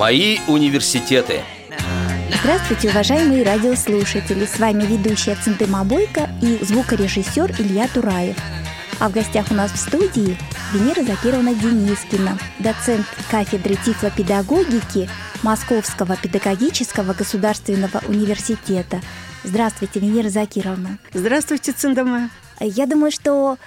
Мои университеты. Здравствуйте, уважаемые радиослушатели! С вами ведущая Центыма Бойко и звукорежиссер Илья Тураев. А в гостях у нас в студии Венера Закировна Денискина, доцент кафедры тифлопедагогики Московского педагогического государственного университета. Здравствуйте, Венера Закировна. Здравствуйте, Цендама. Я думаю, что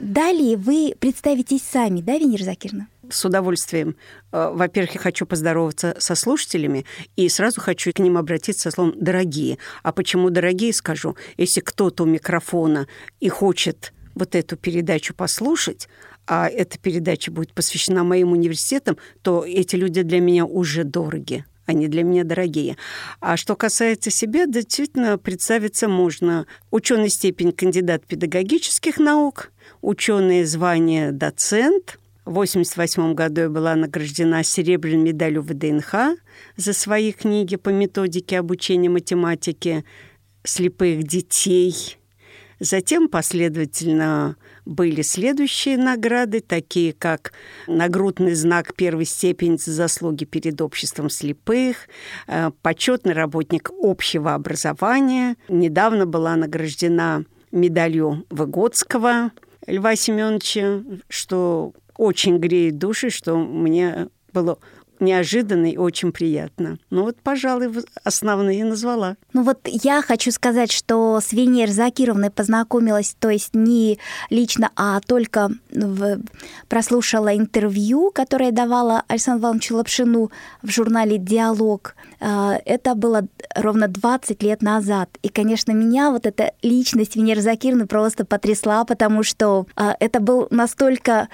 далее вы представитесь сами, да, Венера Закировна? С удовольствием. Э, во-первых, я хочу поздороваться со слушателями и сразу хочу к ним обратиться словом «дорогие». А почему «дорогие» скажу? Если кто-то у микрофона и хочет вот эту передачу послушать, а эта передача будет посвящена моим университетам, то эти люди для меня уже дороги они для меня дорогие. А что касается себя, действительно представиться можно. Ученый степень кандидат педагогических наук, ученое звание доцент – в 1988 году я была награждена серебряной медалью ВДНХ за свои книги по методике обучения математике слепых детей. Затем последовательно были следующие награды, такие как нагрудный знак первой степени за заслуги перед обществом слепых, э, почетный работник общего образования. Недавно была награждена медалью Выгодского Льва Семеновича, что очень греет души, что мне было неожиданно и очень приятно. Ну вот, пожалуй, основные назвала. Ну вот я хочу сказать, что с Венер Закировной познакомилась, то есть не лично, а только в... прослушала интервью, которое давала Александру Ивановичу Лапшину в журнале «Диалог». А, это было ровно 20 лет назад. И, конечно, меня вот эта личность Венеры Закировны просто потрясла, потому что а, это был настолько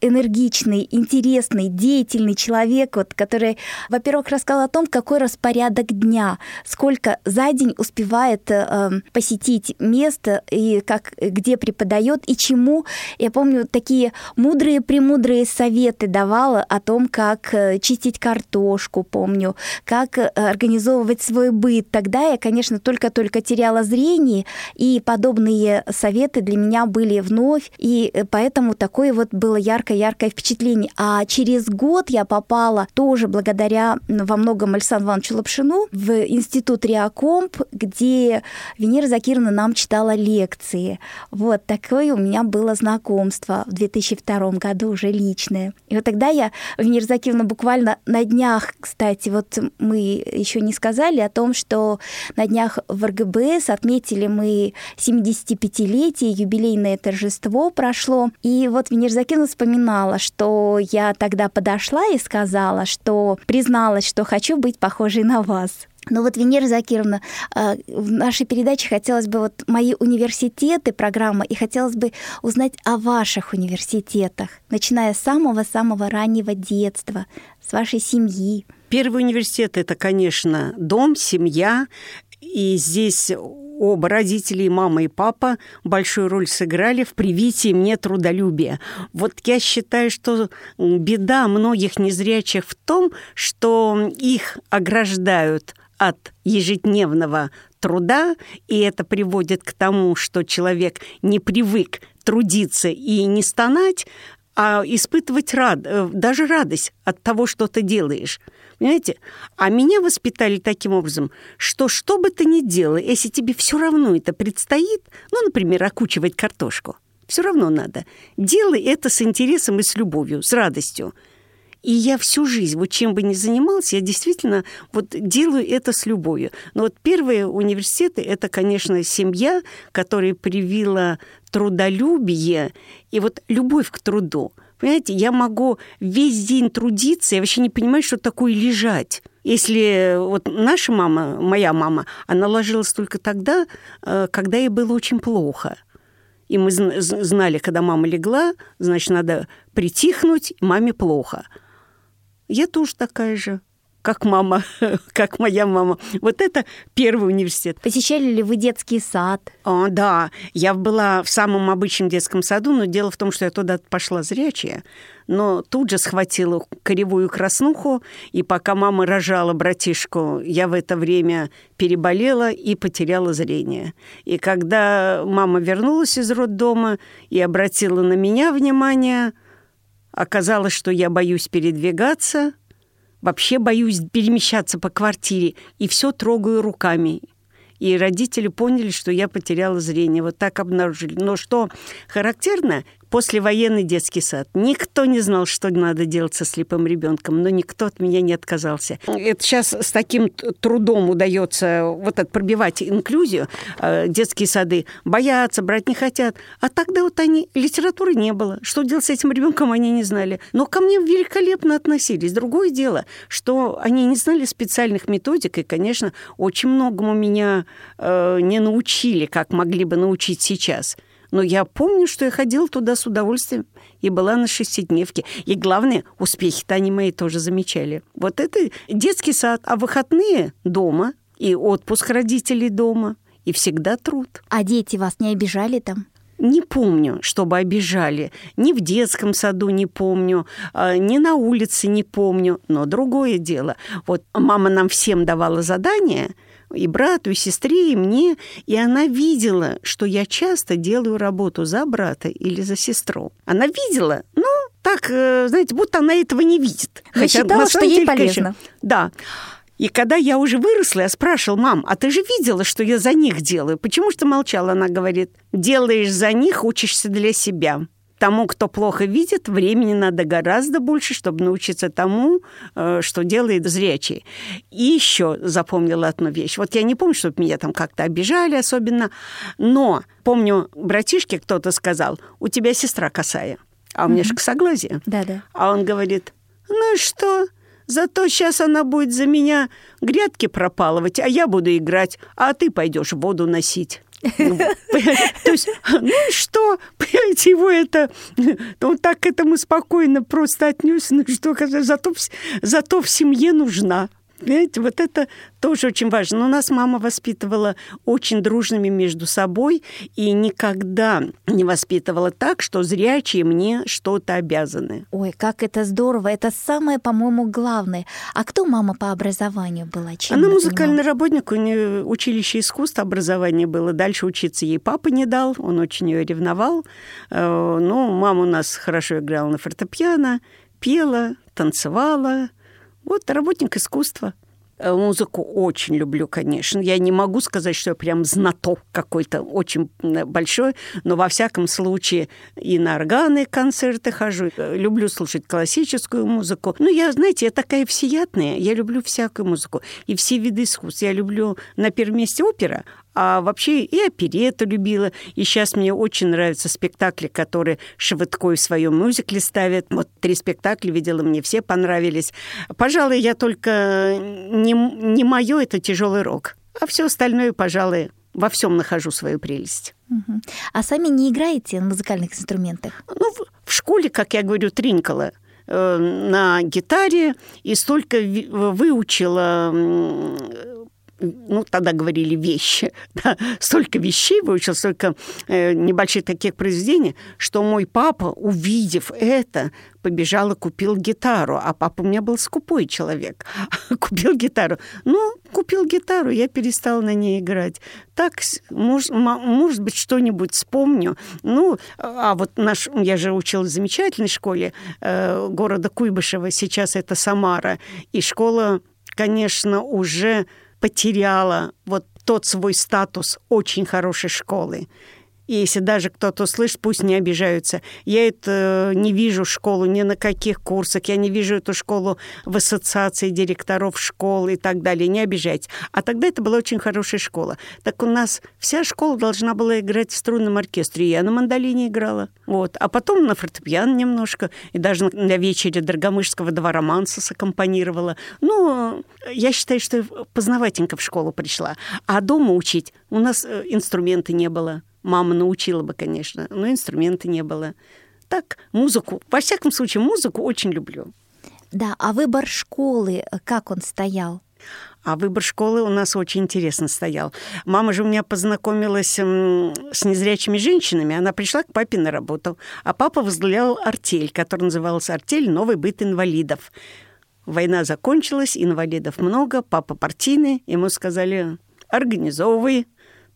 энергичный, интересный, деятельный человек, вот, который, во-первых, рассказал о том, какой распорядок дня, сколько за день успевает э, посетить место и как, где преподает и чему. Я помню, такие мудрые-премудрые советы давала о том, как э, чистить картошку, помню, как э, организовывать свой быт. Тогда я, конечно, только-только теряла зрение, и подобные советы для меня были вновь, и э, поэтому такое вот было яркое яркое-яркое впечатление. А через год я попала тоже благодаря во многом Александру Ивановичу Лапшину в институт Реакомп, где Венера Закировна нам читала лекции. Вот такое у меня было знакомство в 2002 году уже личное. И вот тогда я, Венера Закировна, буквально на днях, кстати, вот мы еще не сказали о том, что на днях в РГБС отметили мы 75-летие, юбилейное торжество прошло. И вот Венера Закировна вспоминала вспоминала, что я тогда подошла и сказала, что призналась, что хочу быть похожей на вас. Но вот, Венера Закировна, э, в нашей передаче хотелось бы вот мои университеты, программа, и хотелось бы узнать о ваших университетах, начиная с самого-самого раннего детства, с вашей семьи. Первый университет – это, конечно, дом, семья, и здесь оба родители, мама и папа, большую роль сыграли в привитии мне трудолюбия. Вот я считаю, что беда многих незрячих в том, что их ограждают от ежедневного труда, и это приводит к тому, что человек не привык трудиться и не стонать, а испытывать рад, э, даже радость от того, что ты делаешь. Понимаете? А меня воспитали таким образом, что что бы ты ни делал, если тебе все равно это предстоит, ну, например, окучивать картошку, все равно надо. Делай это с интересом и с любовью, с радостью. И я всю жизнь, вот чем бы ни занимался, я действительно вот делаю это с любовью. Но вот первые университеты – это, конечно, семья, которая привила трудолюбие и вот любовь к труду. Понимаете, я могу весь день трудиться, я вообще не понимаю, что такое лежать. Если вот наша мама, моя мама, она ложилась только тогда, э, когда ей было очень плохо. И мы знали, когда мама легла, значит, надо притихнуть, маме плохо. Я тоже такая же как мама, как моя мама. Вот это первый университет. Посещали ли вы детский сад? О, да, я была в самом обычном детском саду, но дело в том, что я туда пошла зрячая, но тут же схватила коревую краснуху, и пока мама рожала братишку, я в это время переболела и потеряла зрение. И когда мама вернулась из роддома и обратила на меня внимание, оказалось, что я боюсь передвигаться – Вообще боюсь перемещаться по квартире и все трогаю руками. И родители поняли, что я потеряла зрение. Вот так обнаружили. Но что характерно, послевоенный детский сад. Никто не знал, что надо делать со слепым ребенком, но никто от меня не отказался. Это сейчас с таким трудом удается вот это пробивать инклюзию. Э, детские сады боятся, брать не хотят. А тогда вот они, литературы не было. Что делать с этим ребенком, они не знали. Но ко мне великолепно относились. Другое дело, что они не знали специальных методик, и, конечно, очень многому меня э, не научили, как могли бы научить сейчас. Но я помню, что я ходила туда с удовольствием и была на шестидневке. И главное, успехи-то они мои тоже замечали. Вот это детский сад, а выходные дома, и отпуск родителей дома, и всегда труд. А дети вас не обижали там? Не помню, чтобы обижали. Ни в детском саду не помню, а, ни на улице не помню. Но другое дело. Вот мама нам всем давала задания – и брату, и сестре, и мне, и она видела, что я часто делаю работу за брата или за сестру. Она видела, ну, так, э, знаете, будто она этого не видит. Но Хотя, считала, что ей полезно. Конечно, да. И когда я уже выросла, я спрашивала, мам, а ты же видела, что я за них делаю? Почему что молчала? Она говорит, делаешь за них, учишься для себя. Тому, кто плохо видит, времени надо гораздо больше, чтобы научиться тому, э, что делает зрячий. И еще запомнила одну вещь. Вот я не помню, чтобы меня там как-то обижали особенно, но помню, братишке кто-то сказал, у тебя сестра косая, а у меня mm-hmm. же косоглазие. Да-да. А он говорит, ну и что? Зато сейчас она будет за меня грядки пропалывать, а я буду играть, а ты пойдешь воду носить. То есть, ну что, понимаете, его это, он так к этому спокойно просто отнесся, ну что, зато в семье нужна. Понимаете, вот это тоже очень важно. Но нас мама воспитывала очень дружными между собой и никогда не воспитывала так, что зрячие мне что-то обязаны. Ой, как это здорово. Это самое, по-моему, главное. А кто мама по образованию была? Чем Она музыкальный работник, у нее училище искусств образования было. Дальше учиться ей папа не дал, он очень ее ревновал. Э, ну, мама у нас хорошо играла на фортепиано, пела, танцевала, вот работник искусства. Э, музыку очень люблю, конечно. Я не могу сказать, что я прям знаток какой-то очень большой, но во всяком случае и на органы концерты хожу. Э, люблю слушать классическую музыку. Ну, я, знаете, я такая всеядная. Я люблю всякую музыку и все виды искусств. Я люблю на первом месте опера, а вообще и оперету любила. И сейчас мне очень нравятся спектакли, которые Шевыткой в своем мюзикле ставят. Вот три спектакля видела, мне все понравились. Пожалуй, я только не, не мое это тяжелый рок. А все остальное, пожалуй, во всем нахожу свою прелесть. Угу. А сами не играете на музыкальных инструментах? Ну, в, в школе, как я говорю, тринкала э, на гитаре и столько выучила ну, тогда говорили вещи, да, столько вещей выучил, столько э, небольших таких произведений, что мой папа, увидев это, побежал и купил гитару. А папа у меня был скупой человек. купил гитару. Ну, купил гитару, я перестала на ней играть. Так, может, может быть, что-нибудь вспомню. Ну, а вот наш, я же училась в замечательной школе э, города Куйбышева, сейчас это Самара. И школа, конечно, уже потеряла вот тот свой статус очень хорошей школы. Если даже кто-то слышит, пусть не обижаются. Я это не вижу школу ни на каких курсах, я не вижу эту школу в ассоциации директоров школ и так далее. Не обижайтесь. А тогда это была очень хорошая школа. Так у нас вся школа должна была играть в струнном оркестре. Я на мандолине играла. Вот. А потом на фортепиано немножко. И даже на вечере Драгомышского два романса саккомпанировала. Ну, я считаю, что познавательненько в школу пришла. А дома учить у нас э, инструмента не было. Мама научила бы, конечно, но инструмента не было. Так, музыку, во всяком случае, музыку очень люблю. Да, а выбор школы, э, как он стоял? А выбор школы у нас очень интересно стоял. Мама же у меня познакомилась с незрячими женщинами. Она пришла к папе на работу. А папа возглавлял артель, которая называлась «Артель. Новый быт инвалидов». Война закончилась, инвалидов много, папа партийный. Ему сказали, организовывай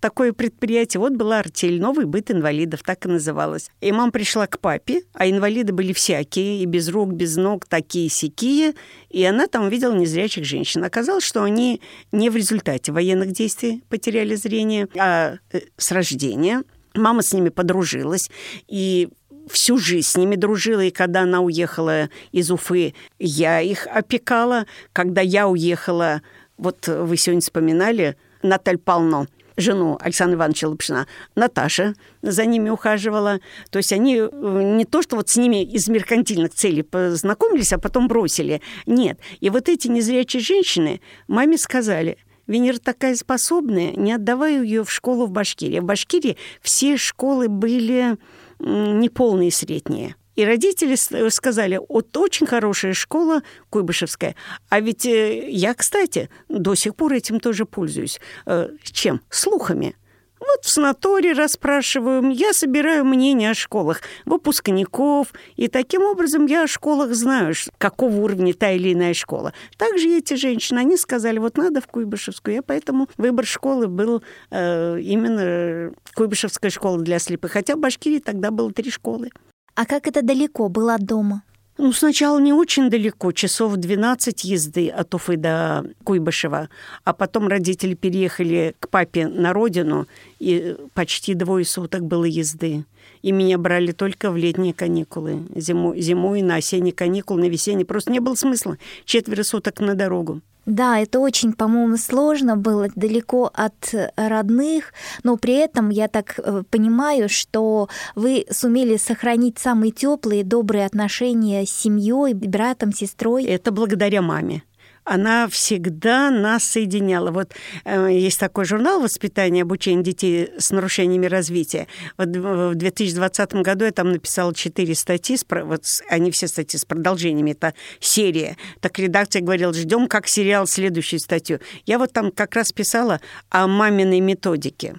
такое предприятие. Вот была артель, новый быт инвалидов, так и называлось. И мама пришла к папе, а инвалиды были всякие, и без рук, без ног, такие сякие. И она там увидела незрячих женщин. Оказалось, что они не в результате военных действий потеряли зрение, а э, с рождения. Мама с ними подружилась, и всю жизнь с ними дружила, и когда она уехала из Уфы, я их опекала. Когда я уехала, вот вы сегодня вспоминали Наталь Пално, жену Александра Ивановича Лапшина, Наташа за ними ухаживала. То есть они э, не то, что вот с ними из меркантильных целей познакомились, а потом бросили. Нет. И вот эти незрячие женщины маме сказали, Венера такая способная, не отдавай ее в школу в Башкирии. В Башкирии все школы были неполные средние. И родители сказали, вот очень хорошая школа Куйбышевская. А ведь э, я, кстати, до сих пор этим тоже пользуюсь. Э, чем? Слухами. Вот в санатории расспрашиваю, я собираю мнение о школах, выпускников, и таким образом я о школах знаю, какого уровня та или иная школа. Также эти женщины, они сказали, вот надо в Куйбышевскую, я поэтому выбор школы был э, именно Куйбышевская школа для слепых, хотя в Башкирии тогда было три школы. А как это далеко было от дома? Ну, сначала не очень далеко, часов 12 езды от Уфы до Куйбышева, а потом родители переехали к папе на родину, и почти двое суток было езды. И меня брали только в летние каникулы, зимой, зимой на осенние каникулы, на весенние. Просто не было смысла четверо суток на дорогу. Да, это очень, по-моему, сложно было далеко от родных, но при этом я так э, понимаю, что вы сумели сохранить самые теплые, добрые отношения с семьей, братом, сестрой. Это благодаря маме она всегда нас соединяла. Вот э, есть такой журнал «Воспитание и обучение детей с нарушениями развития». Вот в 2020 году я там написала четыре статьи, вот они все статьи с продолжениями, это серия. Так редакция говорила, ждем как сериал следующую статью. Я вот там как раз писала о маминой методике.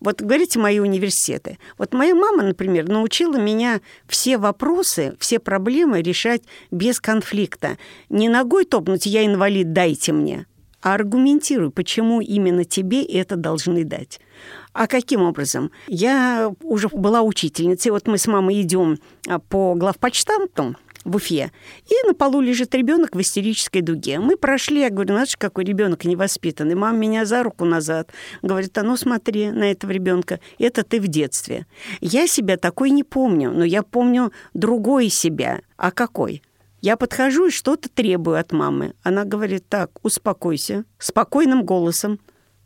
Вот говорите мои университеты. Вот моя мама, например, научила меня все вопросы, все проблемы решать без конфликта. Не ногой топнуть «я инвалид, дайте мне», а аргументируй, почему именно тебе это должны дать. А каким образом? Я уже была учительницей. Вот мы с мамой идем а, по главпочтамту, в Уфе. И на полу лежит ребенок в истерической дуге. Мы прошли, я говорю, знаешь, какой ребенок невоспитанный. Мама меня за руку назад. Говорит, а ну смотри на этого ребенка. Это ты в детстве. Я себя такой не помню, но я помню другой себя. А какой? Я подхожу и что-то требую от мамы. Она говорит, так, успокойся, спокойным голосом.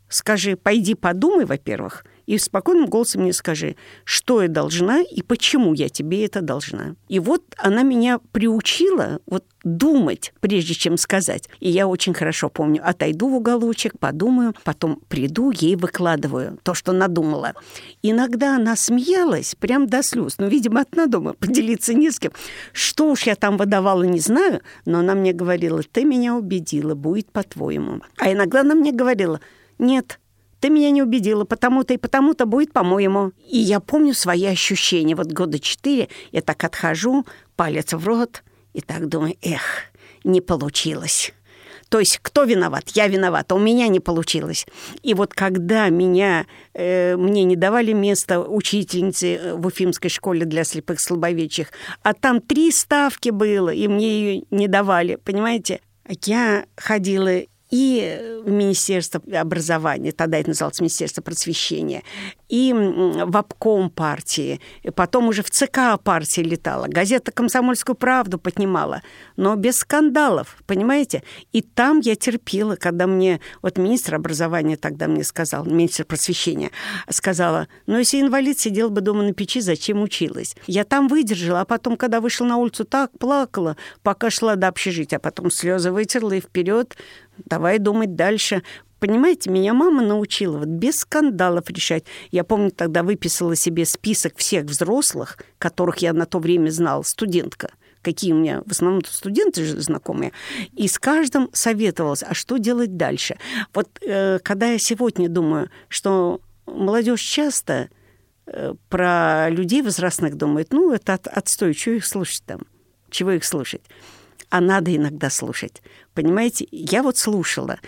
Скажи, пойди подумай, во-первых, и спокойным голосом мне скажи, что я должна и почему я тебе это должна. И вот она меня приучила вот думать, прежде чем сказать. И я очень хорошо помню, отойду в уголочек, подумаю, потом приду, ей выкладываю то, что надумала. Иногда она смеялась прям до слез, но, видимо, от надума, поделиться не с кем. Что уж я там выдавала, не знаю, но она мне говорила, ты меня убедила, будет по-твоему. А иногда она мне говорила, нет, ты меня не убедила, потому-то и потому-то будет, по-моему. И я помню свои ощущения. Вот года четыре я так отхожу, палец в рот, и так думаю, эх, не получилось. То есть кто виноват? Я виновата, у меня не получилось. И вот когда меня, э, мне не давали место учительницы э, в Уфимской школе для слепых слабовидящих, а там три ставки было, и мне ее не давали, понимаете? Я ходила и Министерство образования, тогда это называлось Министерство просвещения, и в обком партии, и потом уже в ЦК партии летала, газета «Комсомольскую правду» поднимала, но без скандалов, понимаете? И там я терпела, когда мне, вот министр образования тогда мне сказал, министр просвещения, сказала, ну, если инвалид сидел бы дома на печи, зачем училась? Я там выдержала, а потом, когда вышла на улицу, так плакала, пока шла до общежития, а потом слезы вытерла и вперед давай думать дальше. Понимаете, меня мама научила вот без скандалов решать. Я помню, тогда выписала себе список всех взрослых, которых я на то время знала, студентка какие у меня в основном студенты же знакомые, и с каждым советовалась, а что делать дальше. Вот э, когда я сегодня думаю, что молодежь часто э, про людей возрастных думает, ну, это от, отстой, что их слушать там, чего их слушать а надо иногда слушать. Понимаете, я вот слушала.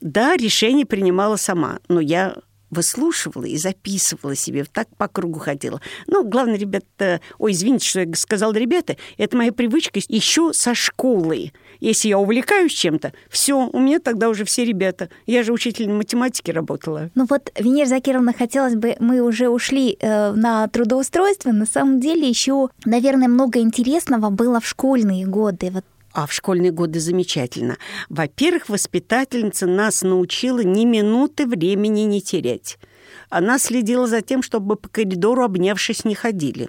Да, решение принимала сама, но я выслушивала и записывала себе, так по кругу ходила. Ну, главное, ребята, ой, извините, что я сказала, ребята, это моя привычка еще со школы. Если я увлекаюсь чем-то, все, у меня тогда уже все ребята. Я же учитель математики работала. Ну вот, Венера Закировна, хотелось бы, мы уже ушли э, на трудоустройство. На самом деле еще, наверное, много интересного было в школьные годы. Вот а в школьные годы замечательно. Во-первых, воспитательница нас научила ни минуты времени не терять. Она следила за тем, чтобы по коридору, обнявшись, не ходили.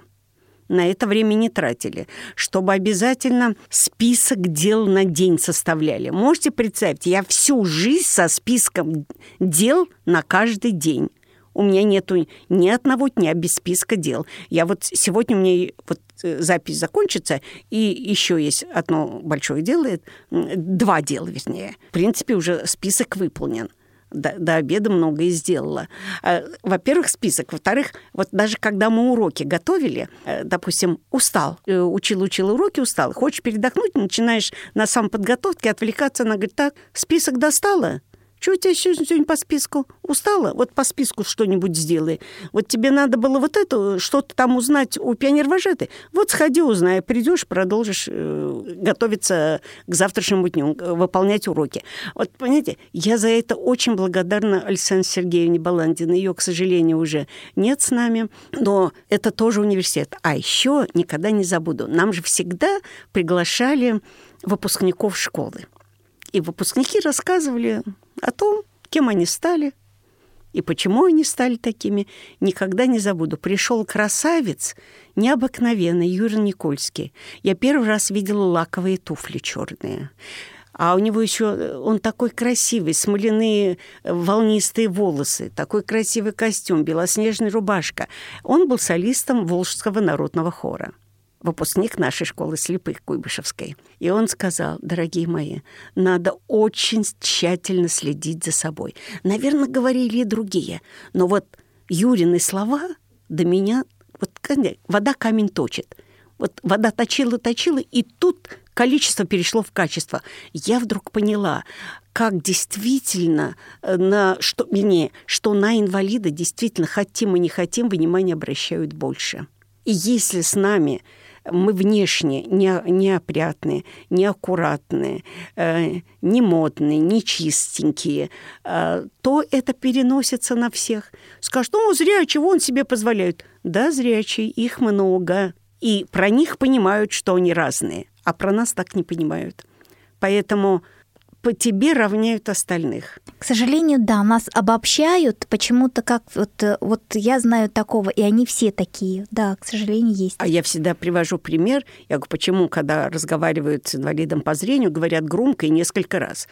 На это время не тратили. Чтобы обязательно список дел на день составляли. Можете представить, я всю жизнь со списком дел на каждый день. У меня нету ни одного дня без списка дел. Я вот сегодня меня вот э, запись закончится, и еще есть одно большое дело, два дела, вернее. В принципе, уже список выполнен. До, до обеда многое сделала. А, во-первых, список. Во-вторых, вот даже когда мы уроки готовили, э, допустим, устал, э, учил-учил уроки, устал, хочешь передохнуть, начинаешь на самоподготовке отвлекаться, она говорит, так, список достала? Что у тебя сегодня по списку? Устала? Вот по списку что-нибудь сделай. Вот тебе надо было вот это, что-то там узнать у пионервожатой. Вот сходи, узнай. Придешь, продолжишь э, готовиться к завтрашнему дню, выполнять уроки. Вот, понимаете, я за это очень благодарна Александре Сергеевне Баландиной. Ее, к сожалению, уже нет с нами. Но это тоже университет. А еще никогда не забуду. Нам же всегда приглашали выпускников школы. И выпускники рассказывали о том, кем они стали и почему они стали такими, никогда не забуду. Пришел красавец, необыкновенный, Юрий Никольский. Я первый раз видела лаковые туфли черные. А у него еще, он такой красивый, смоляные волнистые волосы, такой красивый костюм, белоснежная рубашка. Он был солистом Волжского народного хора выпускник нашей школы слепых Куйбышевской. И он сказал, дорогие мои, надо очень тщательно следить за собой. Наверное, говорили и другие. Но вот Юрины слова до меня... Вот вода камень точит. Вот вода точила, точила, и тут количество перешло в качество. Я вдруг поняла, как действительно э, на что, вернее, что на инвалида действительно хотим и не хотим, внимание обращают больше. И если с нами мы внешне не, неопрятные, неаккуратные, э, не модные, не чистенькие, э, то это переносится на всех. Скажут, ну, зрячий, он себе позволяет. Да, зрячие, их много. И про них понимают, что они разные, а про нас так не понимают. Поэтому по тебе равняют остальных. К сожалению, да, нас обобщают почему-то как вот, э, вот я знаю такого, и они все такие. Да, к сожалению, есть. А я всегда привожу пример. Я говорю, почему, когда разговаривают с инвалидом по зрению, говорят громко и несколько раз.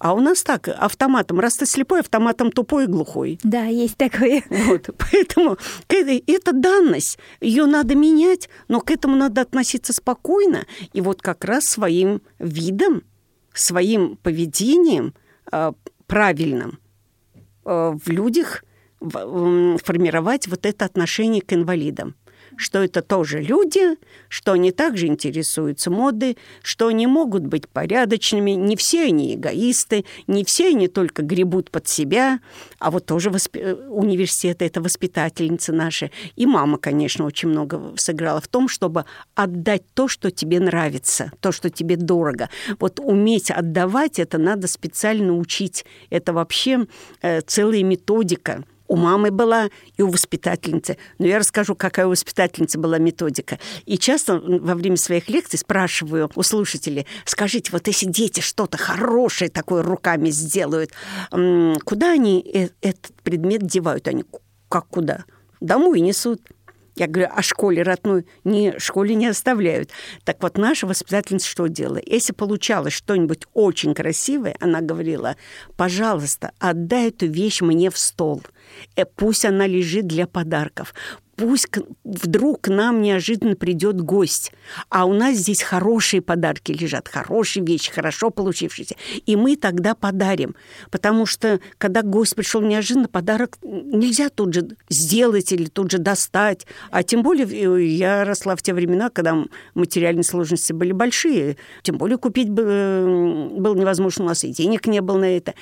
А у нас так, автоматом. Раз ты слепой, автоматом тупой и глухой. Да, есть такое. Вот, поэтому это данность. Ее надо менять, но к этому надо относиться спокойно. И вот как раз своим видом своим поведением э, правильным э, в людях формировать вот это отношение к инвалидам что это тоже люди, что они также интересуются модой, что они могут быть порядочными, не все они эгоисты, не все они только гребут под себя, а вот тоже восп... Э, университет — это воспитательницы наши. И мама, конечно, очень много сыграла в том, чтобы отдать то, что тебе нравится, то, что тебе дорого. Вот уметь отдавать это надо специально учить. Это вообще э, целая методика — у мамы была и у воспитательницы. Но я расскажу, какая у воспитательницы была методика. И часто во время своих лекций спрашиваю у слушателей, скажите, вот если дети что-то хорошее такое руками сделают, куда они э, этот предмет девают? Они как куда? Домой несут. Я говорю, а школе родной не, школе не оставляют. Так вот, наша воспитательница что делала? Если получалось что-нибудь очень красивое, она говорила, пожалуйста, отдай эту вещь мне в стол. Э, пусть она лежит для подарков пусть вдруг к нам неожиданно придет гость, а у нас здесь хорошие подарки лежат, хорошие вещи, хорошо получившиеся, и мы тогда подарим. Потому что, когда гость пришел неожиданно, подарок нельзя тут же сделать или тут же достать. А тем более э, я росла в те времена, когда материальные сложности были большие. Тем более купить было невозможно, у нас и денег не было на это.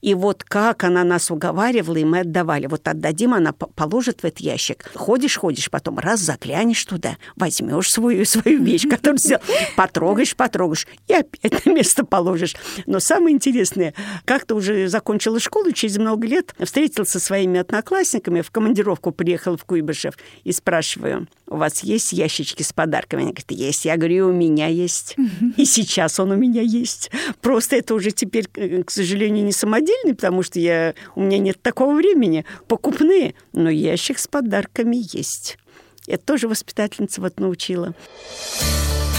И вот как она нас уговаривала, и мы отдавали. Вот отдадим, она положит в этот ящик. Ходишь, ходишь, потом раз заглянешь туда, возьмешь свою, свою вещь, которую сделал, потрогаешь, потрогаешь, и опять на место положишь. Но самое интересное, как-то уже закончила школу, через много лет встретился со своими одноклассниками, в командировку приехал в Куйбышев, и спрашиваю, у вас есть ящички с подарками? Они говорят, есть. Я говорю, у меня есть. И сейчас он у меня есть. Просто это уже теперь, к сожалению, не самодельный, потому что я, у меня нет такого времени. Покупные. Но ящик с подарками есть. Это тоже воспитательница вот научила.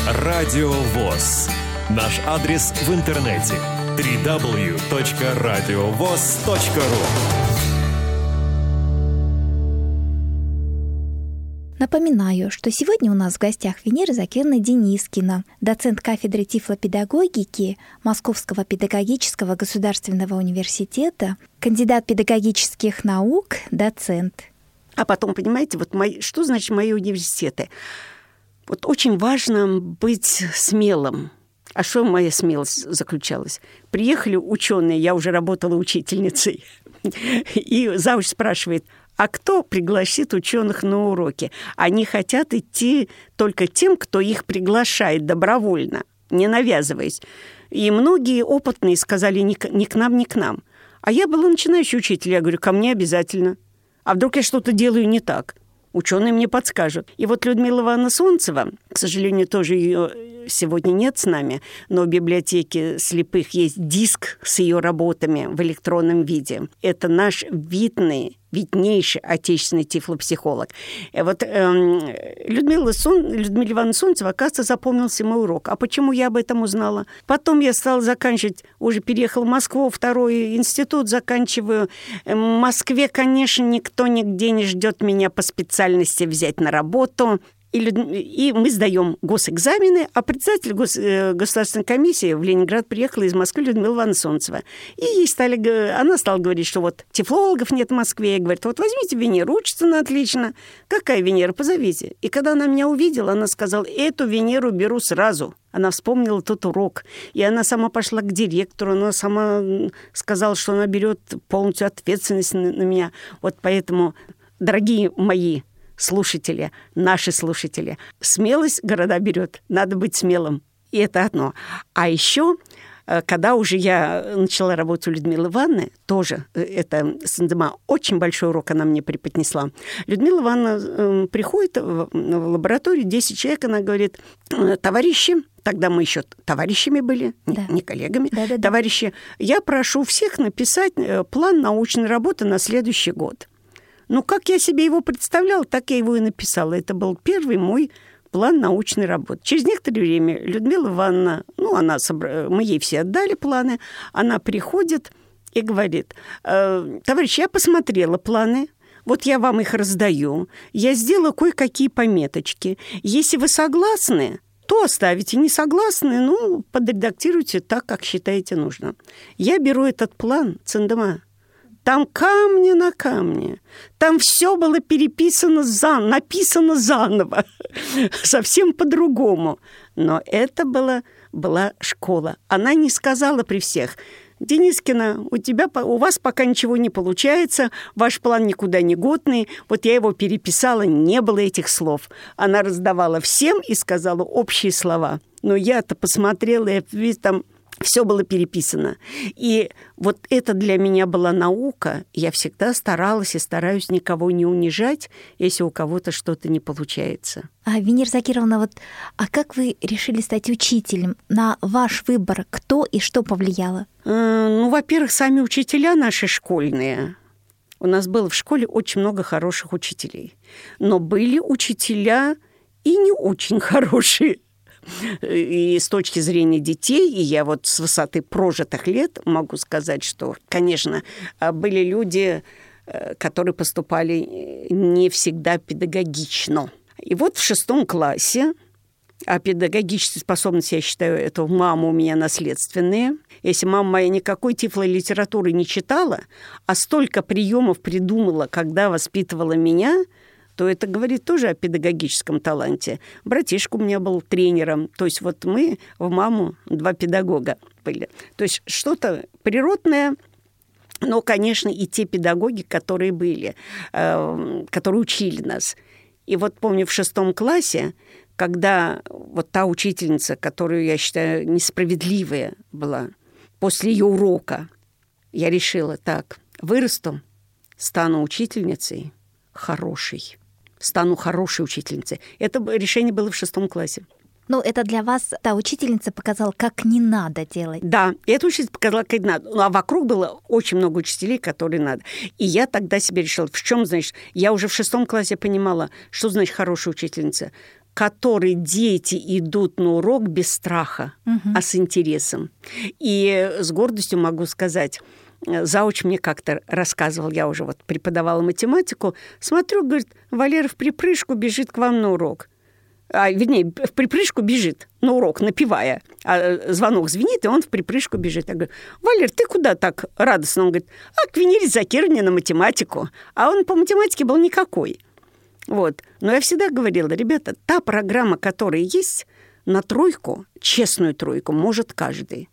Радио ВОЗ. Наш адрес в интернете www.radiovoz.ru Напоминаю, что сегодня у нас в гостях Венера Закирна Денискина, доцент кафедры тифлопедагогики Московского педагогического государственного университета, кандидат педагогических наук, доцент. А потом, понимаете, вот мои, что значит мои университеты? Вот очень важно быть смелым. А что моя смелость заключалась? Приехали ученые, я уже работала учительницей, и завуч спрашивает – а кто пригласит ученых на уроки? Они хотят идти только тем, кто их приглашает добровольно, не навязываясь. И многие опытные сказали ни к, нам, ни к нам. А я была начинающий учитель. Я говорю, ко мне обязательно. А вдруг я что-то делаю не так? Ученые мне подскажут. И вот Людмила Ивановна Солнцева, к сожалению, тоже ее сегодня нет с нами, но в библиотеке слепых есть диск с ее работами в электронном виде. Это наш видный виднейший отечественный тифлопсихолог. И вот эм, Людмила, Сон, Людмила Ивановна Солнцева, оказывается, запомнился мой урок. А почему я об этом узнала? Потом я стала заканчивать, уже переехал в Москву, второй институт заканчиваю. В Москве, конечно, никто нигде не ждет меня по специальности взять на работу и, и мы сдаем госэкзамены, а председатель гос, э, государственной комиссии в Ленинград приехала из Москвы Людмила Ивановна Солнцева. И ей стали, она стала говорить, что вот тефлологов нет в Москве. И говорит, вот возьмите Венеру, учится она отлично. Какая Венера, позовите. И когда она меня увидела, она сказала, эту Венеру беру сразу. Она вспомнила тот урок. И она сама пошла к директору, она сама сказала, что она берет полностью ответственность на, на меня. Вот поэтому, дорогие мои слушатели, наши слушатели. Смелость города берет. Надо быть смелым. И это одно. А еще э, когда уже я начала работать у Людмилы Ивановны, тоже э, это Сандема, очень большой урок она мне преподнесла. Людмила Ивановна э, приходит в, лабораторию, 10 человек, она говорит, товарищи, тогда мы еще товарищами были, да. не, не коллегами, да, да, товарищи, я прошу всех написать план научной работы на следующий год. Ну, как я себе его представляла, так я его и написала. Это был первый мой план научной работы. Через некоторое время Людмила Ивановна, ну, она собра... мы ей все отдали планы, она приходит и говорит, э, товарищ, я посмотрела планы, вот я вам их раздаю, я сделала кое-какие пометочки. Если вы согласны, то оставите. Не согласны, ну, подредактируйте так, как считаете нужно. Я беру этот план, Цендема, там камни на камне. Там все было переписано, за, написано заново, совсем по-другому. Но это была, была школа. Она не сказала при всех, Денискина, у тебя, у вас пока ничего не получается, ваш план никуда не годный. Вот я его переписала, не было этих слов. Она раздавала всем и сказала общие слова. Но я-то посмотрела, и там все было переписано. И вот это для меня была наука. Я всегда старалась и стараюсь никого не унижать, если у кого-то что-то не получается. А, Венера Закировна, вот, а как вы решили стать учителем? На ваш выбор кто и что повлияло? Э, ну, во-первых, сами учителя наши школьные. У нас было в школе очень много хороших учителей. Но были учителя и не очень хорошие и с точки зрения детей, и я вот с высоты прожитых лет могу сказать, что, конечно, а, были люди, э, которые поступали не всегда педагогично. И вот в шестом классе а педагогические способности, я считаю, это мама у меня наследственные. Если мама моя никакой тифлолитературы не читала, а столько приемов придумала, когда воспитывала меня – то это говорит тоже о педагогическом таланте. Братишка у меня был тренером. То есть вот мы в маму два педагога были. То есть что-то природное но, конечно, и те педагоги, которые были, э, которые учили нас. И вот помню, в шестом классе, когда вот та учительница, которую я считаю несправедливая была, после ее урока, я решила так, вырасту, стану учительницей хорошей, стану хорошей учительницей. Это решение было в шестом классе. Ну, это для вас та учительница показала, как не надо делать. Да, эта учительница показала, как не надо. Ну, а вокруг было очень много учителей, которые надо. И я тогда себе решила, в чем, значит, я уже в шестом классе понимала, что значит хорошая учительница которой дети идут на урок без страха, угу. а с интересом. И с гордостью могу сказать, Зауч мне как-то рассказывал, я уже вот преподавала математику, смотрю, говорит, Валера в припрыжку бежит к вам на урок а, вернее, в припрыжку бежит на урок, напевая. А э, звонок звенит, и он в припрыжку бежит. Я говорю, Валер, ты куда так радостно? Он говорит, а к Венере Закировне на математику. А он по математике был никакой. Вот. Но я всегда говорила, ребята, та программа, которая есть, на тройку, честную тройку, может каждый.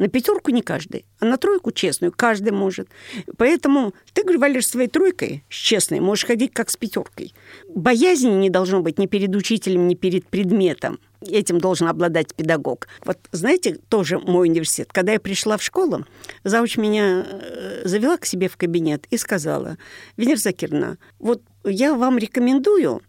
На пятерку не каждый, а на тройку честную каждый может. Поэтому ты, Валер, с твоей тройкой, с честной, можешь ходить как с пятеркой. Боязни не должно быть ни перед учителем, ни перед предметом. Этим должен обладать педагог. Вот знаете, тоже мой университет. Когда я пришла в школу, зауч меня э, завела к себе в кабинет и сказала, Венера Закирна, вот я вам рекомендую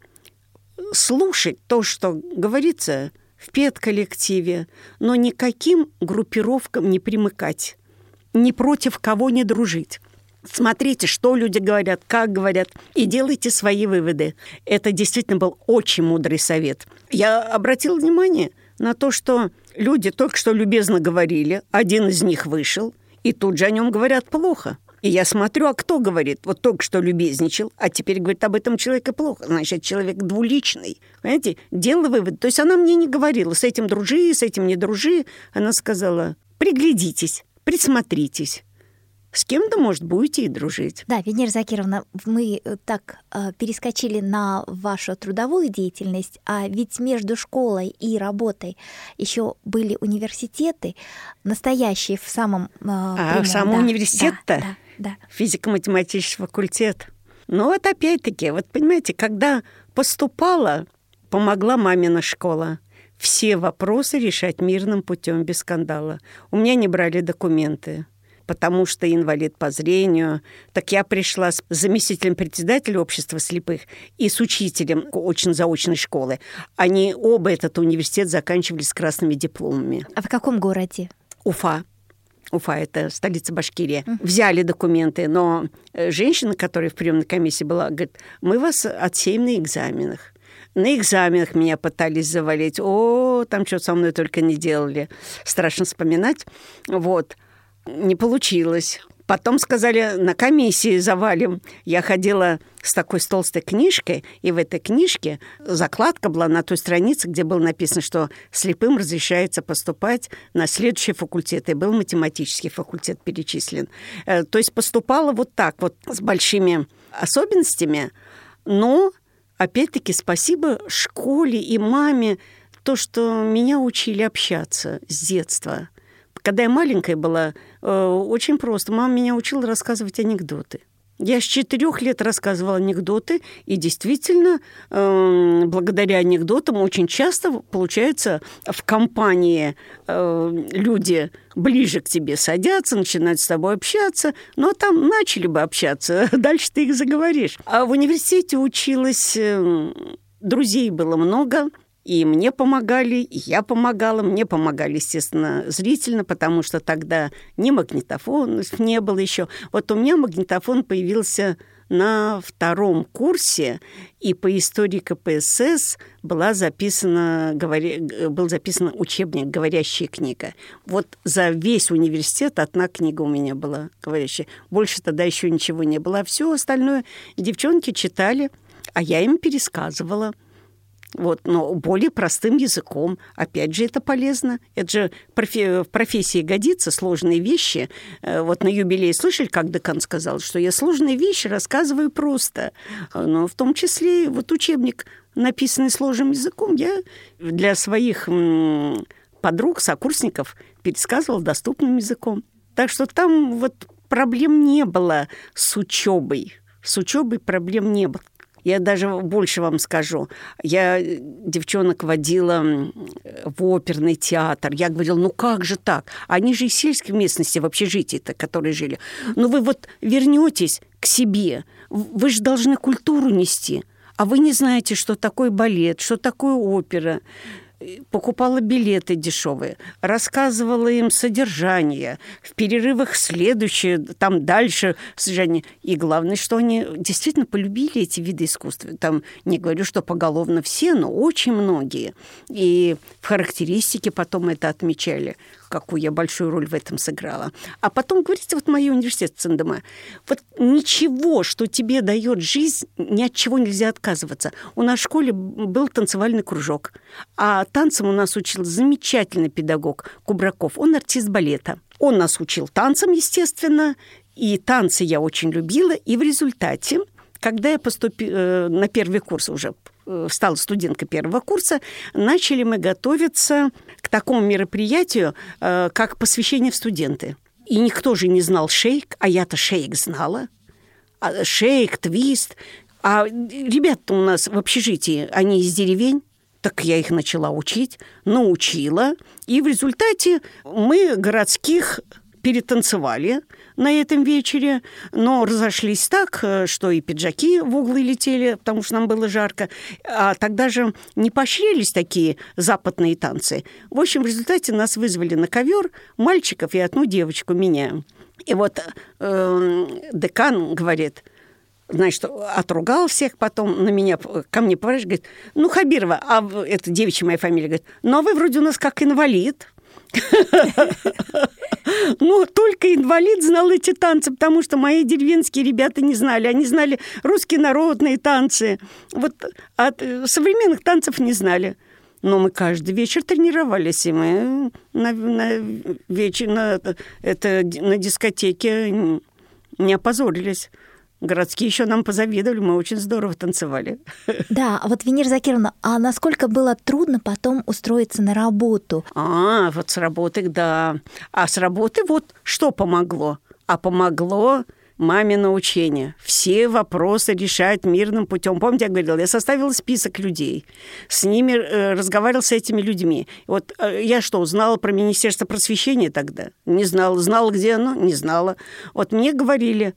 слушать то, что говорится в педколлективе, но никаким группировкам не примыкать, ни против кого не дружить. Смотрите, что люди говорят, как говорят, и делайте свои выводы. Это действительно был очень мудрый совет. Я обратила внимание на то, что люди только что любезно говорили, один из них вышел, и тут же о нем говорят плохо. И я смотрю, а кто говорит? Вот только что любезничал, а теперь говорит об этом человека плохо. Значит, человек двуличный. Понимаете? Делала вывод. То есть она мне не говорила, с этим дружи, с этим не дружи. Она сказала, приглядитесь, присмотритесь с кем-то, может, будете и дружить. Да, Венера Закировна, мы э, так э, перескочили на вашу трудовую деятельность, а ведь между школой и работой еще были университеты, настоящие в самом... Э, а, прямом, в самом да, университет-то? Да, да, да. Физико-математический факультет. Ну вот опять-таки, вот понимаете, когда поступала, помогла мамина школа все вопросы решать мирным путем без скандала. У меня не брали документы потому что инвалид по зрению. Так я пришла с заместителем председателя общества слепых и с учителем очень заочной школы. Они оба этот университет заканчивали с красными дипломами. А в каком городе? Уфа. Уфа – это столица Башкирии. Взяли документы, но э, женщина, которая в приемной комиссии была, говорит, мы вас отсеем на экзаменах. На экзаменах меня пытались завалить. О, там что со мной только не делали. Страшно вспоминать. Вот не получилось. Потом сказали, на комиссии завалим. Я ходила с такой с толстой книжкой, и в этой книжке закладка была на той странице, где было написано, что слепым разрешается поступать на следующий факультет, и был математический факультет перечислен. Э, то есть поступала вот так вот, с большими особенностями, но, опять-таки, спасибо школе и маме, то, что меня учили общаться с детства – когда я маленькая была, э, очень просто. Мама меня учила рассказывать анекдоты. Я с четырех лет рассказывала анекдоты, и действительно, э, благодаря анекдотам очень часто получается в компании э, люди ближе к тебе садятся, начинают с тобой общаться, но там начали бы общаться, дальше ты их заговоришь. А в университете училась, э, друзей было много, и мне помогали, я помогала. Мне помогали, естественно, зрительно, потому что тогда ни магнитофонов не было еще. Вот у меня магнитофон появился на втором курсе, и по истории КПСС была записана, говоря, был записан учебник «Говорящая книга». Вот за весь университет одна книга у меня была говорящая. Больше тогда еще ничего не было. А все остальное девчонки читали, а я им пересказывала – вот, но более простым языком. Опять же, это полезно. Это же профи- в профессии годится сложные вещи. Э, вот на юбилей слышали, как декан сказал, что я сложные вещи рассказываю просто. Но в том числе вот учебник, написанный сложным языком, я для своих подруг, сокурсников пересказывала доступным языком. Так что там вот проблем не было с учебой. С учебой проблем не было. Я даже больше вам скажу. Я э, девчонок водила в оперный театр. Я говорила, ну как же так? Они же из сельской местности в общежитии-то, которые жили. Ну вы вот вернетесь к себе. Вы же должны культуру нести. А вы не знаете, что такое балет, что такое опера покупала билеты дешевые, рассказывала им содержание, в перерывах следующее, там дальше содержание. И главное, что они действительно полюбили эти виды искусства. Там не говорю, что поголовно все, но очень многие. И в характеристике потом это отмечали какую я большую роль в этом сыграла. А потом, говорите, вот мой университет Цендема, вот ничего, что тебе дает жизнь, ни от чего нельзя отказываться. У нас в школе был танцевальный кружок, а танцам у нас учил замечательный педагог Кубраков. Он артист балета. Он нас учил танцам, естественно, и танцы я очень любила, и в результате когда я поступила э, на первый курс уже стала студенткой первого курса, начали мы готовиться к такому мероприятию, э, как посвящение в студенты. И никто же не знал шейк, а я-то шейк знала. А шейк, твист. А ребята у нас в общежитии, они из деревень, так я их начала учить, научила. И в результате мы городских перетанцевали на этом вечере, но разошлись так, э, что и пиджаки в углы летели, потому что нам было жарко. А тогда же не поощрялись такие западные танцы. В общем, в результате нас вызвали на ковер мальчиков и одну девочку, меня. И вот э, декан говорит, значит, отругал всех потом на меня, ко мне поворачивает, говорит, ну, Хабирова, а это девичья моя фамилия, говорит, ну, а вы вроде у нас как инвалид. Ну, только инвалид знал эти танцы, потому что мои деревенские ребята не знали. Они знали русские народные танцы. Вот от э, современных танцев не знали. Но мы каждый вечер тренировались, и мы на, на вечер на, это, на дискотеке не опозорились. Городские еще нам позавидовали, мы очень здорово танцевали. Да, а вот Венера Закировна, а насколько было трудно потом устроиться на работу? А, вот с работы, да. А с работы вот что помогло? А помогло мамино учение. Все вопросы решать мирным путем. Помните, я говорила, я составила список людей, с ними э, разговаривала с этими людьми. Вот э, я что, знала про Министерство просвещения тогда? Не знала. Знала, где оно? Не знала. Вот мне говорили,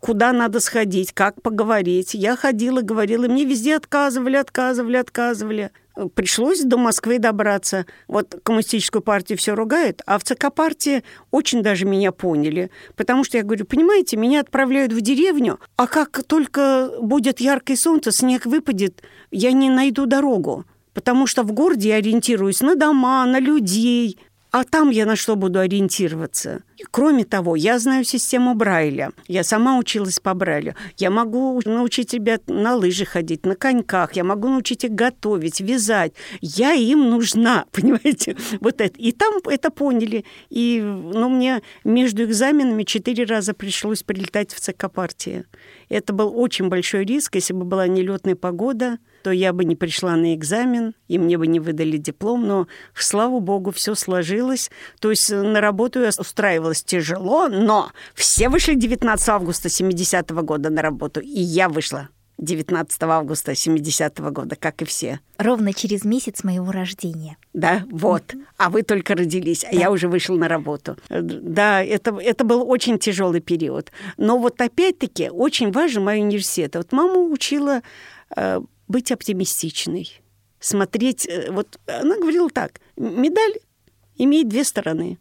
куда надо сходить, как поговорить. Я ходила, говорила, мне везде отказывали, отказывали, отказывали. Пришлось до Москвы добраться. Вот коммунистическую партию все ругают, а в ЦК партии очень даже меня поняли. Потому что я говорю, понимаете, меня отправляют в деревню, а как только будет яркое солнце, снег выпадет, я не найду дорогу. Потому что в городе я ориентируюсь на дома, на людей – а там я на что буду ориентироваться? Кроме того, я знаю систему Брайля. Я сама училась по Брайлю. Я могу научить ребят на лыжи ходить, на коньках. Я могу научить их готовить, вязать. Я им нужна, понимаете? Вот это. И там это поняли. И ну, мне между экзаменами четыре раза пришлось прилетать в ЦК партии. Это был очень большой риск. Если бы была нелетная погода, то я бы не пришла на экзамен, и мне бы не выдали диплом, но, слава богу, все сложилось. То есть э, на работу я устраивалась тяжело, но все вышли 19 августа 70 -го года на работу, и я вышла 19 августа 70 -го года, как и все. Ровно через месяц моего рождения. Да, вот. А вы только родились, а да. я уже вышла на работу. Да, это, это был очень тяжелый период. Но вот опять-таки очень важен мой университет. Вот мама учила э, быть оптимистичной, смотреть... Э, вот она говорила так, медаль имеет две стороны.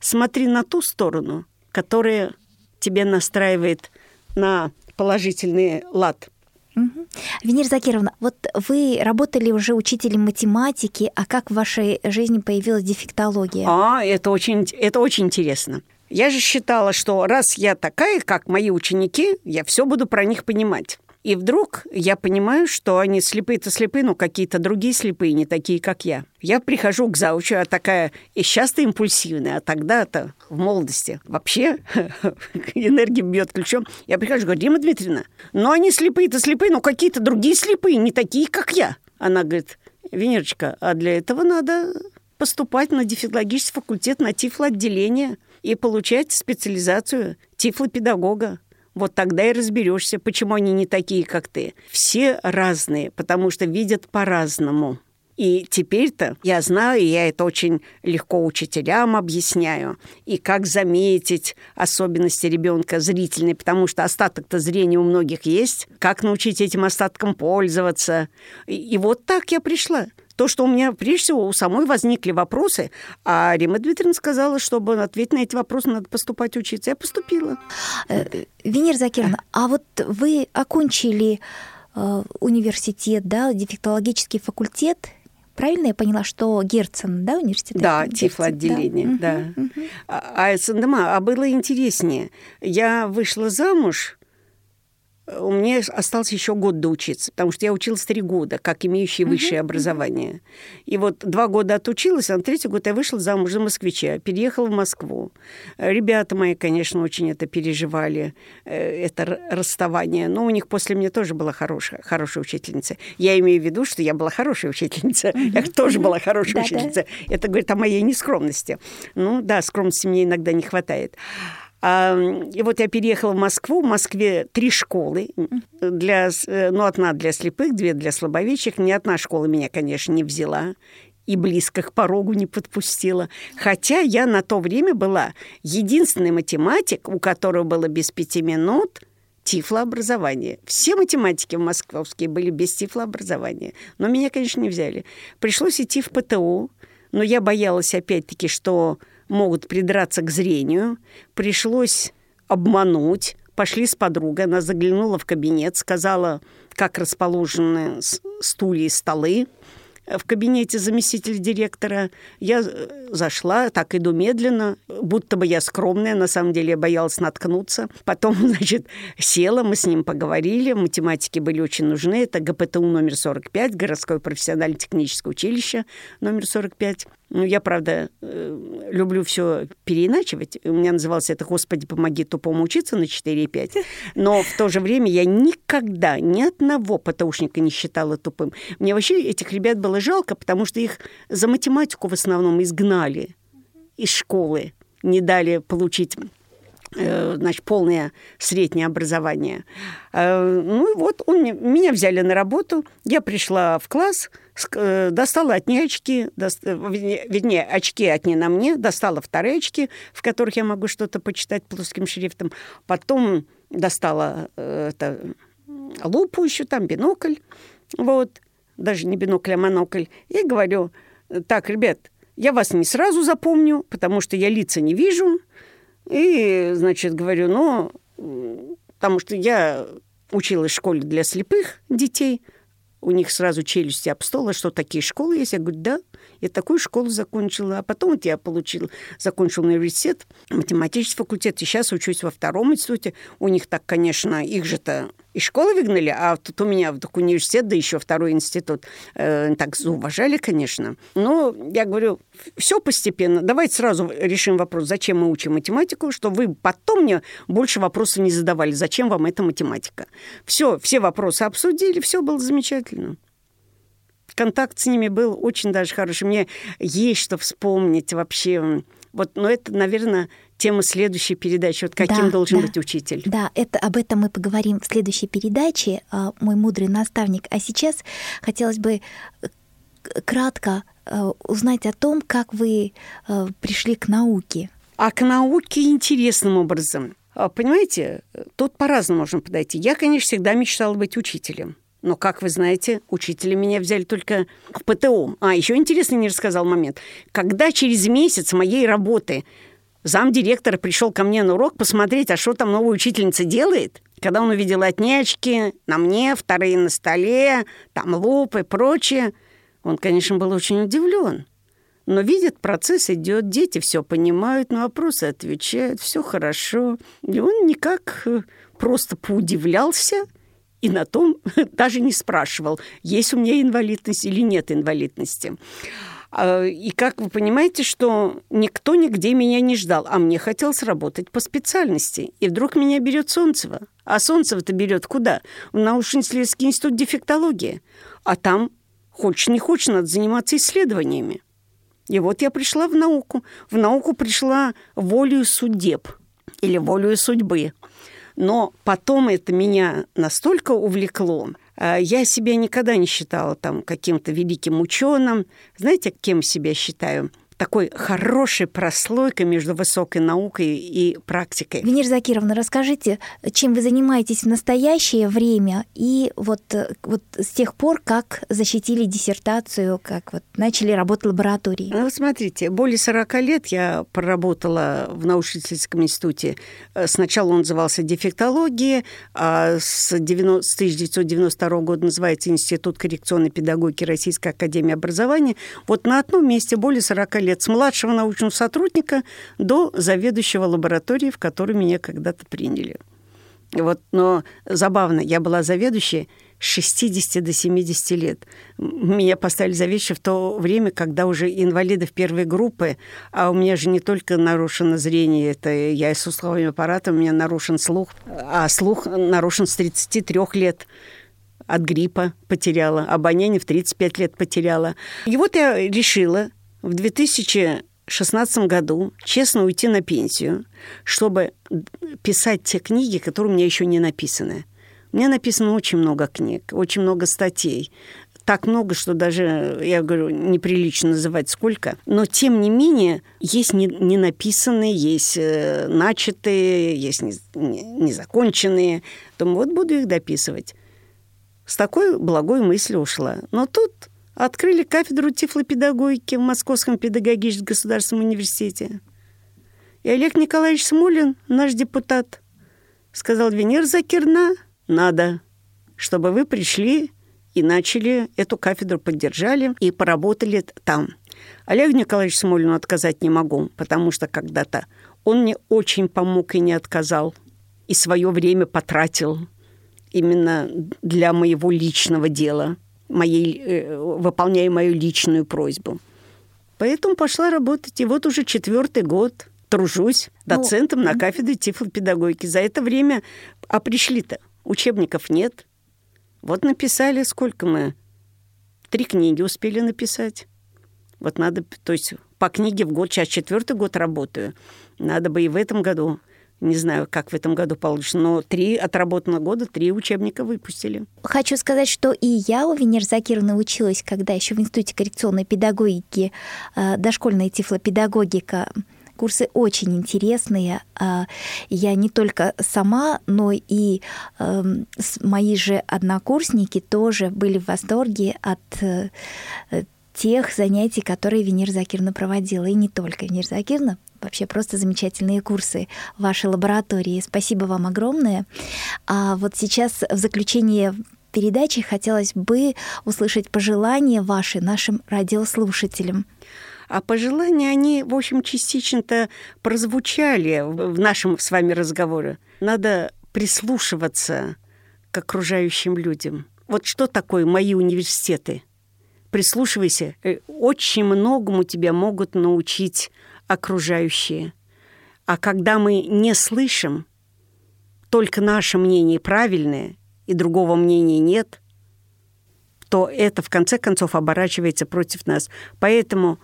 Смотри на ту сторону, которая тебе настраивает на положительный лад. Угу. Венера Закировна, вот вы работали уже учителем математики, а как в вашей жизни появилась дефектология? А, это очень, это очень интересно. Я же считала, что раз я такая, как мои ученики, я все буду про них понимать. И вдруг я понимаю, что они слепые-то слепые, но какие-то другие слепые, не такие, как я. Я прихожу к заучу, а такая и сейчас-то импульсивная, а тогда-то в молодости вообще энергия бьет ключом. Я прихожу, говорю, Дима Дмитриевна, ну они слепые-то слепые, но какие-то другие слепые, не такие, как я. Она говорит, Венерочка, а для этого надо поступать на дефектологический факультет на тифлоотделение и получать специализацию тифлопедагога. Вот тогда и разберешься, почему они не такие, как ты. Все разные, потому что видят по-разному. И теперь-то я знаю, и я это очень легко учителям объясняю, и как заметить особенности ребенка зрительные, потому что остаток-то зрения у многих есть, как научить этим остаткам пользоваться. И, и вот так я пришла. То, что у меня, прежде всего, у самой возникли вопросы, а Рима Дмитриевна сказала, чтобы ответить на эти вопросы, надо поступать учиться. Я поступила. Э, Венера Закировна, а вот вы окончили э, университет, да, дефектологический факультет, Правильно я поняла, что Герцен, да, университет? Да, тифлоотделение, да. да. Угу, угу. А, а было интереснее. Я вышла замуж у меня остался еще год доучиться, потому что я училась три года, как имеющий высшее uh-huh, образование. И вот два года отучилась, а на третий год я вышла замуж за москвича, переехала в Москву. Ребята мои, конечно, очень это переживали, э, это расставание. Но у них после меня тоже была хорошая, хорошая учительница. Я имею в виду, что я была хорошая учительница. Uh-huh, я тоже uh-huh. была хорошая учительница. Это говорит о моей нескромности. Ну да, скромности мне иногда не хватает. И вот я переехала в Москву. В Москве три школы. Для, э, ну, одна для слепых, две для слабовидящих. Ни одна школа меня, конечно, не взяла и близко к порогу не подпустила. Хотя я на то время была единственный математик, у которого было без пяти минут тифлообразование. Все математики в московские были без тифлообразования. Но меня, конечно, не взяли. Пришлось идти в ПТУ, но я боялась опять-таки, что могут придраться к зрению. Пришлось обмануть. Пошли с подругой, она заглянула в кабинет, сказала, как расположены стулья и столы в кабинете заместителя директора. Я э, зашла, так иду медленно, будто бы я скромная, на самом деле я боялась наткнуться. Потом, значит, села, мы с ним поговорили, математики были очень нужны. Это ГПТУ номер 45, городское профессионально-техническое училище номер 45. Ну, я, правда, э, люблю все переиначивать. У меня назывался это «Господи, помоги тупому учиться» на 4,5. Но в то же время я никогда ни одного ПТУшника не считала тупым. Мне вообще этих ребят было жалко, потому что их за математику в основном изгнали из школы, не дали получить значит, полное среднее образование. Э, ну и вот он, меня взяли на работу, я пришла в класс, э, достала от нее очки, вернее, очки от нее на мне, достала вторые очки, в которых я могу что-то почитать плоским шрифтом, потом достала это, лупу еще, там бинокль, вот, даже не бинокль, а монокль, и говорю, так, ребят, я вас не сразу запомню, потому что я лица не вижу, и, значит, говорю, ну, потому что я училась в школе для слепых детей, у них сразу челюсти об стол, а что такие школы есть? Я говорю, да. Я такую школу закончила. А потом вот я получил, закончил университет, математический факультет. И сейчас учусь во втором институте. У них так, конечно, их же-то из школы выгнали, а тут у меня вдруг университет, да еще второй институт. Э, так зауважали, конечно. Но я говорю, все постепенно. Давайте сразу решим вопрос, зачем мы учим математику, что вы потом мне больше вопросов не задавали. Зачем вам эта математика? Все, все вопросы обсудили, все было замечательно контакт с ними был очень даже хороший. Мне есть что вспомнить вообще. Вот, но это, наверное, тема следующей передачи. Вот каким да, должен да, быть учитель. Да, это, об этом мы поговорим в следующей передаче, а, мой мудрый наставник. А сейчас хотелось бы э, кратко э, узнать о том, как вы э, пришли к науке. А к науке интересным образом. А, понимаете, тут по-разному можно подойти. Я, конечно, всегда мечтала быть учителем. Но, как вы знаете, учителя меня взяли только в ПТУ. А, еще интересный не рассказал момент. Когда через месяц моей работы замдиректора пришел ко мне на урок посмотреть, а что там новая учительница делает, когда он увидел отнячки на мне, вторые на столе, там лупы и прочее, он, конечно, был очень удивлен. Но видит, процесс идет, дети все понимают, на вопросы отвечают, все хорошо. И он никак э, просто поудивлялся – и на том даже не спрашивал, есть у меня инвалидность или нет инвалидности. А, и как вы понимаете, что никто нигде меня не ждал, а мне хотелось работать по специальности. И вдруг меня берет Солнцево. А Солнцево-то берет куда? В научно-исследовательский институт дефектологии. А там, хочешь не хочешь, надо заниматься исследованиями. И вот я пришла в науку. В науку пришла волею судеб или волею судьбы. Но потом это меня настолько увлекло, а, я себя никогда не считала там каким-то великим ученым. Знаете, кем себя считаю? Такой хорошей прослойкой между высокой наукой и практикой. Венера Закировна, расскажите, чем вы занимаетесь в настоящее время и вот, вот с тех пор, как защитили диссертацию, как вот начали работать в лаборатории? Ну, смотрите, более 40 лет я проработала в научно-исследовательском институте. Сначала он назывался «Дефектология», а с, 90, с 1992 года называется Институт коррекционной педагогики Российской Академии Образования. Вот на одном месте более 40 лет лет, с младшего научного сотрудника до заведующего лаборатории, в которой меня когда-то приняли. Вот, но забавно, я была заведующей с 60 до 70 лет. Меня поставили заведующей в то время, когда уже инвалидов первой группы, а у меня же не только нарушено зрение, это я и с условием аппарата, у меня нарушен слух, а слух нарушен с 33 лет от гриппа потеряла, обоняние в 35 лет потеряла. И вот я решила в 2016 году честно уйти на пенсию, чтобы писать те книги, которые у меня еще не написаны. У меня написано очень много книг, очень много статей. Так много, что даже, я говорю, неприлично называть сколько. Но, тем не менее, есть не, не написанные, есть э, начатые, есть не, не, незаконченные. Думаю, вот буду их дописывать. С такой благой мыслью ушла. Но тут Открыли кафедру тифлопедагогики в Московском педагогическом государственном университете. И Олег Николаевич Смолин, наш депутат, сказал, Венер Закирна, надо, чтобы вы пришли и начали эту кафедру, поддержали и поработали там. Олегу Николаевичу Смолину отказать не могу, потому что когда-то он мне очень помог и не отказал, и свое время потратил именно для моего личного дела – моей, э, выполняя мою личную просьбу. Поэтому пошла работать. И вот уже четвертый год тружусь ну, доцентом ну, на кафедре тифлопедагогики. За это время... А пришли-то? Учебников нет. Вот написали, сколько мы? Три книги успели написать. Вот надо... То есть по книге в год, сейчас четвертый год работаю. Надо бы и в этом году не знаю, как в этом году получится, но три отработанных года, три учебника выпустили. Хочу сказать, что и я у Венер Закировны училась, когда еще в Институте коррекционной педагогики, э, дошкольная тифлопедагогика, курсы очень интересные. А, я не только сама, но и эм, мои же однокурсники тоже были в восторге от э, тех занятий, которые Венер Закирна проводила. И не только Венер Закирна, вообще просто замечательные курсы вашей лаборатории. Спасибо вам огромное. А вот сейчас в заключение передачи хотелось бы услышать пожелания ваши нашим радиослушателям. А пожелания, они, в общем, частично-то прозвучали в нашем с вами разговоре. Надо прислушиваться к окружающим людям. Вот что такое мои университеты? Прислушивайся, э, очень многому тебя могут научить окружающие. А когда мы не слышим, только наше мнение правильное, и другого мнения нет, то это в конце концов оборачивается против нас. Поэтому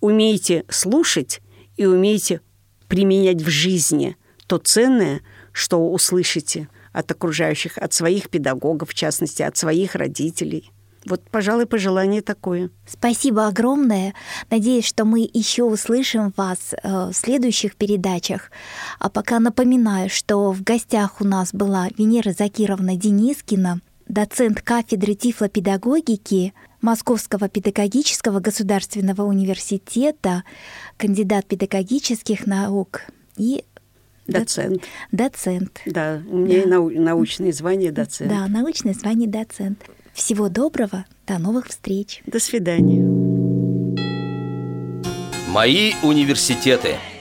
умейте слушать и умейте применять в жизни то ценное, что услышите от окружающих, от своих педагогов, в частности, от своих родителей. Вот, пожалуй, пожелание такое. Спасибо огромное. Надеюсь, что мы еще услышим вас э, в следующих передачах. А пока напоминаю, что в гостях у нас была Венера Закировна Денискина, доцент кафедры тифлопедагогики Московского педагогического государственного университета, кандидат педагогических наук и Доцент. Доцент. Да, у меня да. научное звание доцент. Да, научное звание доцент. Всего доброго, до новых встреч. До свидания. Мои университеты –